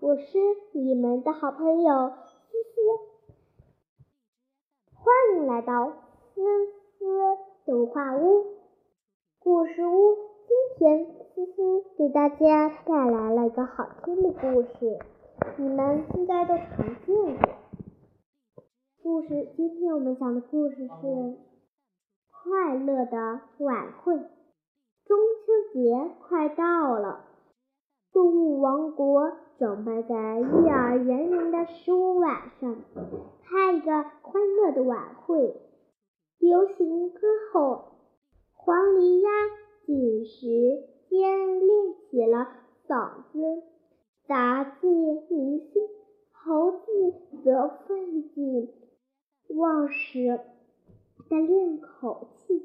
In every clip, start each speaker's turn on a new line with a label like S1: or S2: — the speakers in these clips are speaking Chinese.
S1: 我是你们的好朋友思思，欢迎来到思思童话屋故事屋。今天思思给大家带来了一个好听的故事，你们应该都常见过。故事，今天我们讲的故事是快乐的晚会。中秋节快到了，动物王国准备在月儿圆圆的十五晚上开一个欢乐的晚会。流行歌后黄鹂鸭紧时间练起了嗓子，杂技明星猴子则奋进忘食的练口气。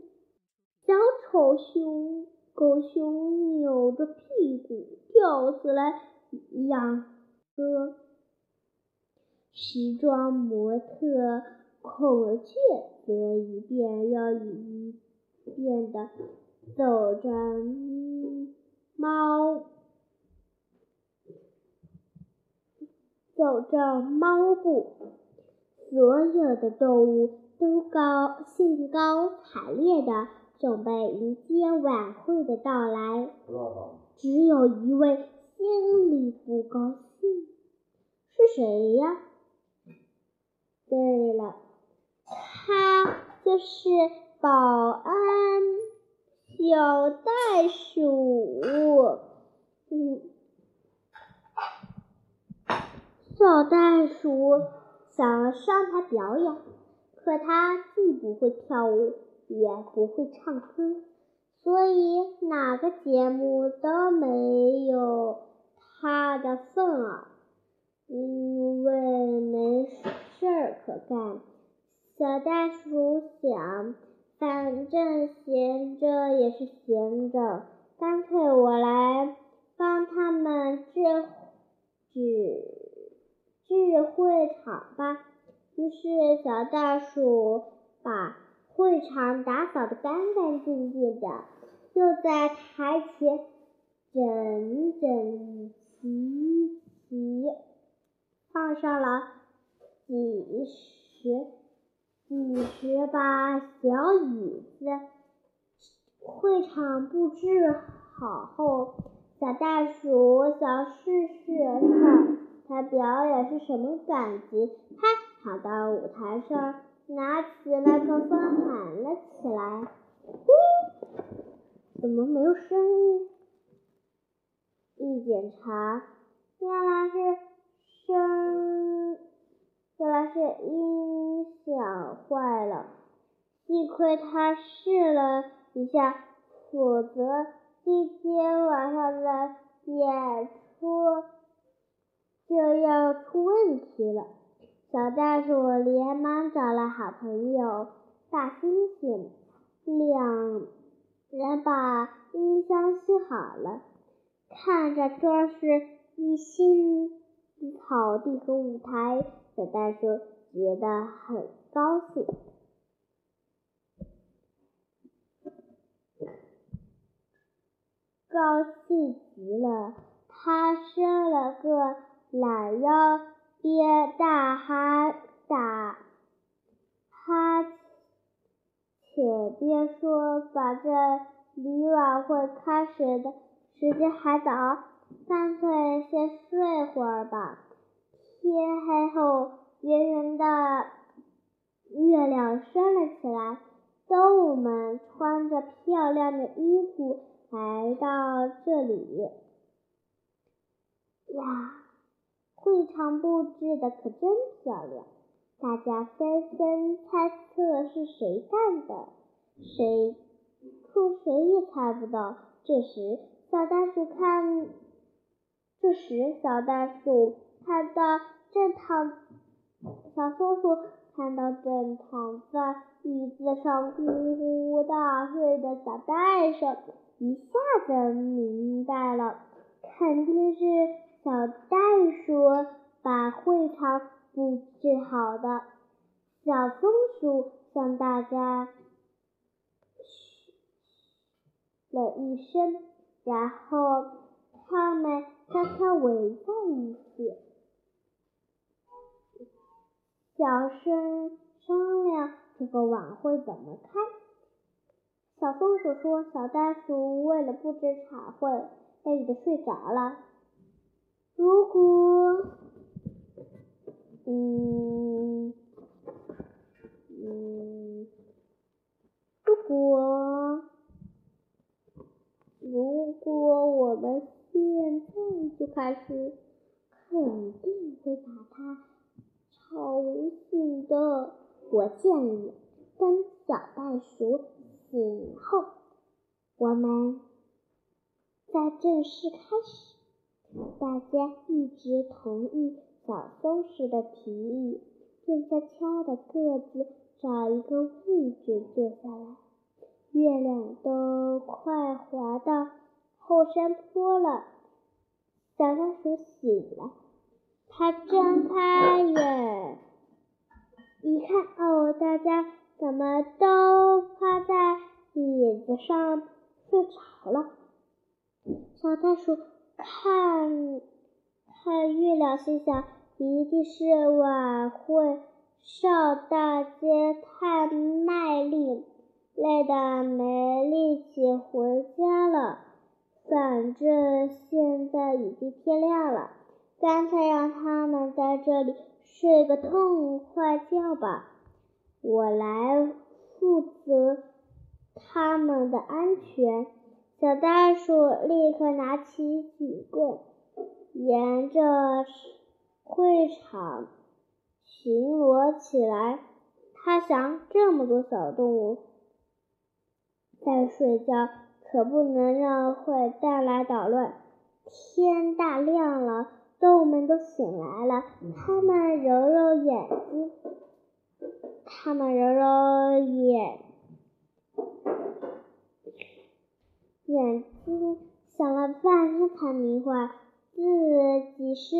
S1: 小丑熊、狗熊扭着屁股跳起来养歌，时装模特孔雀则一遍又一遍的走着猫，走着猫步，所有的动物都高兴高采烈的。准备迎接晚会的到来，只有一位心里不高兴，是谁呀？对了，他就是保安小袋鼠。嗯，小袋鼠想上台表演，可他既不会跳舞。也不会唱歌，所以哪个节目都没有他的份儿。因为没事儿可干，小袋鼠想，反正闲着也是闲着，干脆我来帮他们治治治会场吧。于是小袋鼠把。会场打扫得干干净净的，就在台前整整齐齐放上了几十几十把小椅子。会场布置好后，小袋鼠想试试看它表演是什么感觉。它跑到舞台上。拿起麦克风喊了起来：“呜，怎么没有声音？”一检查，原来是声，原来是音响坏了。幸亏他试了一下，否则今天晚上的演出就要出问题了。小袋鼠连忙找了好朋友大猩猩，两人把音箱修好了。看着装饰一新草地和舞台，小袋鼠觉得很高兴，高兴极了。他伸了个懒腰。边大哈打哈且边说：“反正离晚会开始的时间还早，干脆先睡会儿吧。”天黑后，圆圆的月亮升了起来，动物们穿着漂亮的衣服来到这里。呀！会场布置的可真漂亮，大家纷纷猜测是谁干的，谁可谁也猜不到。这时，小袋鼠看，这时小袋鼠看到正躺，小松鼠看到正躺在椅子上呼呼大睡的小袋鼠，一下子明白了，肯定是。小袋鼠把会场布置好的，小松大家嘘了一声，然后他们悄悄围在一起，小声商量这个晚会怎么开。小松鼠说：“小袋鼠为了布置茶会，累得睡着了。如果……嗯，如果如果我们现在就开始，肯定会把它吵醒的。我建议等小袋鼠醒后，我们再正式开始。”大家一直同意。小松鼠的提议，便悄悄地各自找一个位置坐下来。月亮都快滑到后山坡了，小袋鼠醒了，它睁开眼，一看，哦，大家怎么都趴在椅子上睡着了？小袋鼠看。看月亮，心想一定是晚会上大街太卖力，累得没力气回家了。反正现在已经天亮了，干脆让他们在这里睡个痛快觉吧。我来负责他们的安全。小袋鼠立刻拿起警棍。沿着会场巡逻起来。他想，这么多小动物在睡觉，可不能让坏蛋来捣乱。天大亮了，动物们都醒来了。他们揉揉眼睛，他们揉揉眼眼睛，想了半天才明白。自己是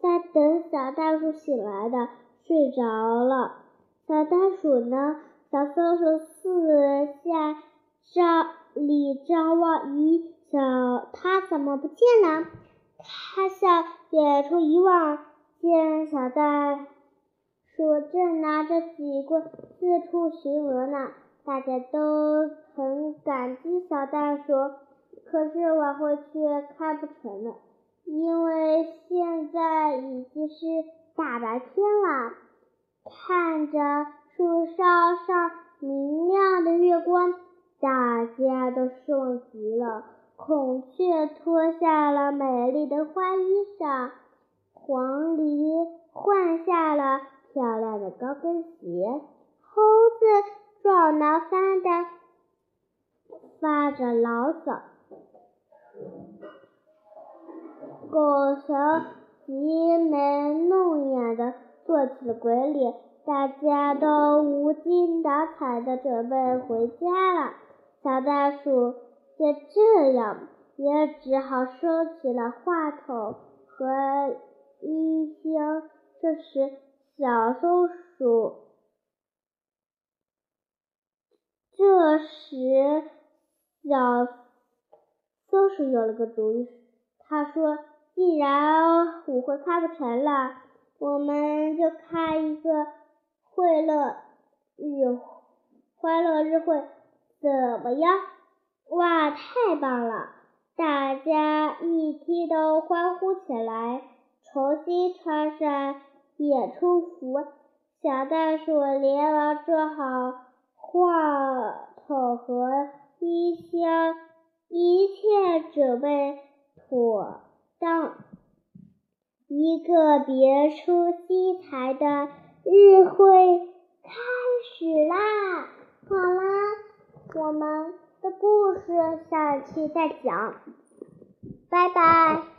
S1: 在等小袋鼠醒来的，睡着了。小袋鼠呢？小松鼠四下张里张望，咦，小他怎么不见了？他向远处一望，见小袋鼠正拿着几棍四处巡逻呢。大家都很感激小袋鼠，可是晚会却开不成了。因为现在已经是大白天了，看着树梢上明亮的月光，大家都失望极了。孔雀脱下了美丽的花衣裳，黄鹂换下了漂亮的高跟鞋，猴子撞挠翻的发着牢骚。狗熊急眉弄眼的做起了鬼脸，大家都无精打采的准备回家了。小袋鼠见这样，也只好收起了话筒和音箱。这时，小松鼠，这时小松鼠有了个主意，他说。既然舞会开不成了，我们就开一个会乐日欢乐日会，怎么样？哇，太棒了！大家一听都欢呼起来，重新穿上演出服。小袋鼠连忙做好话筒和音箱，一切准备妥。当一个别出心裁的日会开始啦！好啦，我们的故事下期再讲，拜拜。